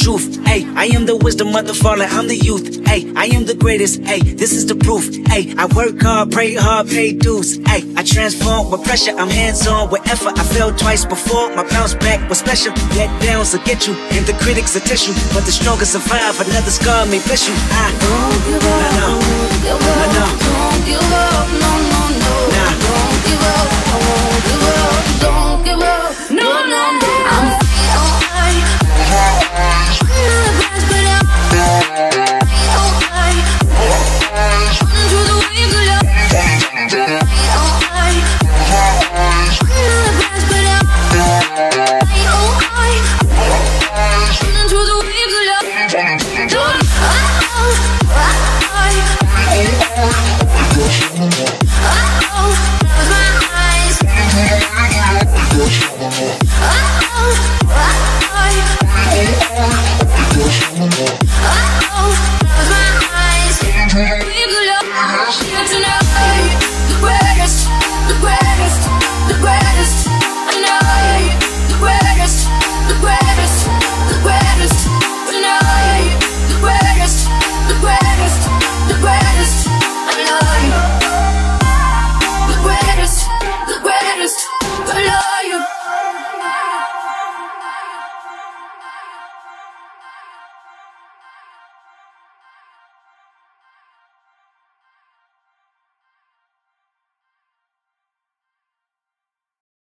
truth. Hey, I am the wisdom of the fallen. I'm the youth. Hey, I am the greatest. Hey, this is the proof. Hey, I work hard, pray hard, pay dues. Hey, I transform with pressure. I'm hands on with effort. I fell twice before. My bounce back was special. Let downs will get you, and the critics will test you. But the strongest survive. Another scar may bless you. I don't give up. no, no. Don't give up. no, no. Don't give up.